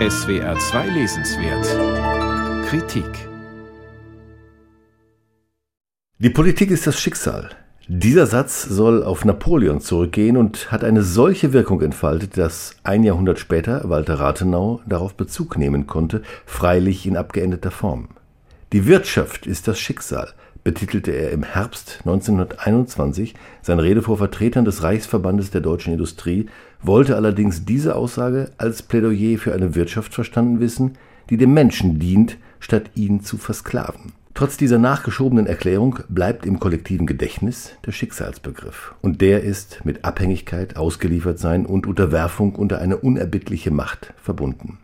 SWR 2 Lesenswert Kritik Die Politik ist das Schicksal. Dieser Satz soll auf Napoleon zurückgehen und hat eine solche Wirkung entfaltet, dass ein Jahrhundert später Walter Rathenau darauf Bezug nehmen konnte, freilich in abgeendeter Form. Die Wirtschaft ist das Schicksal, betitelte er im Herbst 1921 seine Rede vor Vertretern des Reichsverbandes der deutschen Industrie, wollte allerdings diese Aussage als Plädoyer für eine Wirtschaft verstanden wissen, die dem Menschen dient, statt ihn zu versklaven. Trotz dieser nachgeschobenen Erklärung bleibt im kollektiven Gedächtnis der Schicksalsbegriff. Und der ist mit Abhängigkeit, Ausgeliefertsein und Unterwerfung unter eine unerbittliche Macht verbunden.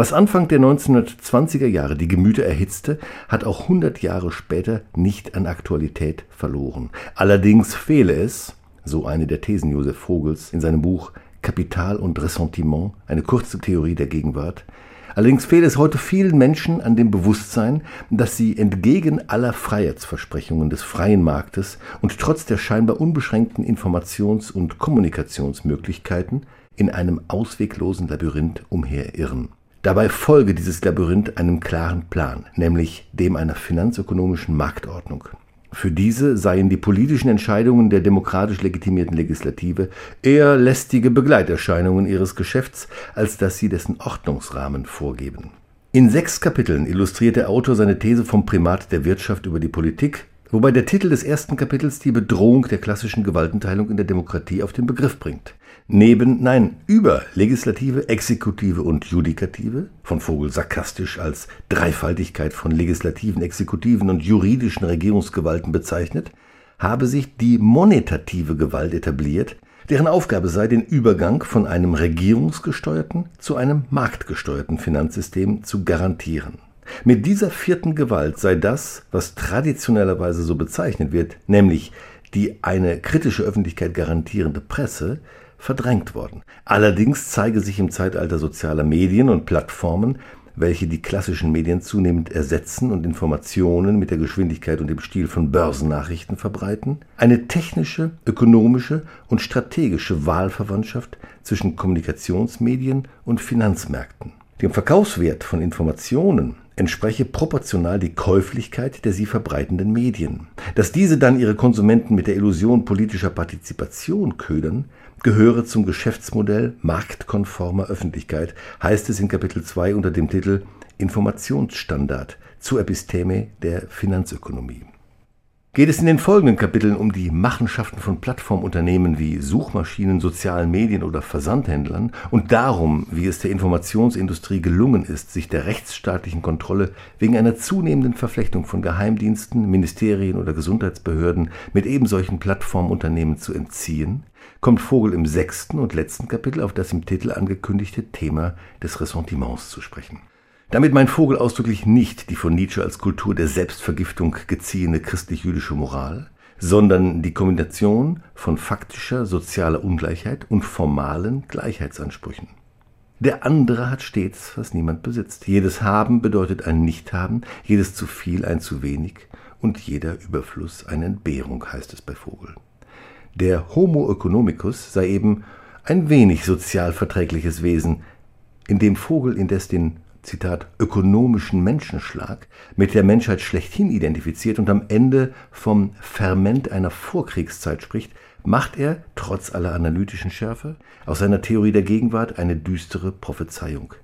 Was Anfang der 1920er Jahre die Gemüter erhitzte, hat auch 100 Jahre später nicht an Aktualität verloren. Allerdings fehle es, so eine der Thesen Josef Vogels in seinem Buch Kapital und Ressentiment, eine kurze Theorie der Gegenwart, Allerdings fehlt es heute vielen Menschen an dem Bewusstsein, dass sie entgegen aller Freiheitsversprechungen des freien Marktes und trotz der scheinbar unbeschränkten Informations- und Kommunikationsmöglichkeiten in einem ausweglosen Labyrinth umherirren. Dabei folge dieses Labyrinth einem klaren Plan, nämlich dem einer finanzökonomischen Marktordnung. Für diese seien die politischen Entscheidungen der demokratisch legitimierten Legislative eher lästige Begleiterscheinungen ihres Geschäfts, als dass sie dessen Ordnungsrahmen vorgeben. In sechs Kapiteln illustriert der Autor seine These vom Primat der Wirtschaft über die Politik, wobei der Titel des ersten Kapitels die Bedrohung der klassischen Gewaltenteilung in der Demokratie auf den Begriff bringt. Neben, nein, über Legislative, Exekutive und Judikative, von Vogel sarkastisch als Dreifaltigkeit von legislativen, exekutiven und juridischen Regierungsgewalten bezeichnet, habe sich die monetative Gewalt etabliert, deren Aufgabe sei, den Übergang von einem regierungsgesteuerten zu einem marktgesteuerten Finanzsystem zu garantieren. Mit dieser vierten Gewalt sei das, was traditionellerweise so bezeichnet wird, nämlich die eine kritische Öffentlichkeit garantierende Presse, verdrängt worden. Allerdings zeige sich im Zeitalter sozialer Medien und Plattformen, welche die klassischen Medien zunehmend ersetzen und Informationen mit der Geschwindigkeit und dem Stil von Börsennachrichten verbreiten, eine technische, ökonomische und strategische Wahlverwandtschaft zwischen Kommunikationsmedien und Finanzmärkten. Dem Verkaufswert von Informationen entspreche proportional die Käuflichkeit der sie verbreitenden Medien. Dass diese dann ihre Konsumenten mit der Illusion politischer Partizipation ködern, gehöre zum Geschäftsmodell marktkonformer Öffentlichkeit, heißt es in Kapitel 2 unter dem Titel Informationsstandard zur Episteme der Finanzökonomie geht es in den folgenden Kapiteln um die Machenschaften von Plattformunternehmen wie Suchmaschinen, sozialen Medien oder Versandhändlern und darum, wie es der Informationsindustrie gelungen ist, sich der rechtsstaatlichen Kontrolle wegen einer zunehmenden Verflechtung von Geheimdiensten, Ministerien oder Gesundheitsbehörden mit ebensolchen Plattformunternehmen zu entziehen, kommt Vogel im sechsten und letzten Kapitel auf das im Titel angekündigte Thema des Ressentiments zu sprechen. Damit meint Vogel ausdrücklich nicht die von Nietzsche als Kultur der Selbstvergiftung geziehene christlich-jüdische Moral, sondern die Kombination von faktischer sozialer Ungleichheit und formalen Gleichheitsansprüchen. Der andere hat stets, was niemand besitzt. Jedes Haben bedeutet ein Nichthaben, jedes zu viel ein zu wenig und jeder Überfluss eine Entbehrung, heißt es bei Vogel. Der Homo economicus sei eben ein wenig sozial verträgliches Wesen, in dem Vogel indes den Zitat, ökonomischen Menschenschlag mit der Menschheit schlechthin identifiziert und am Ende vom Ferment einer Vorkriegszeit spricht, macht er, trotz aller analytischen Schärfe, aus seiner Theorie der Gegenwart eine düstere Prophezeiung.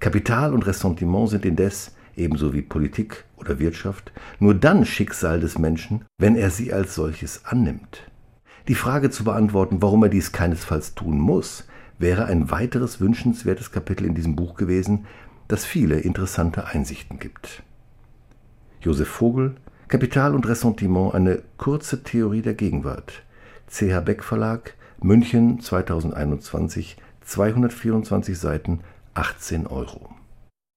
Kapital und Ressentiment sind indes, ebenso wie Politik oder Wirtschaft, nur dann Schicksal des Menschen, wenn er sie als solches annimmt. Die Frage zu beantworten, warum er dies keinesfalls tun muss, wäre ein weiteres wünschenswertes Kapitel in diesem Buch gewesen, das viele interessante Einsichten gibt. Josef Vogel, Kapital und Ressentiment, eine kurze Theorie der Gegenwart. CH Beck Verlag, München 2021, 224 Seiten, 18 Euro.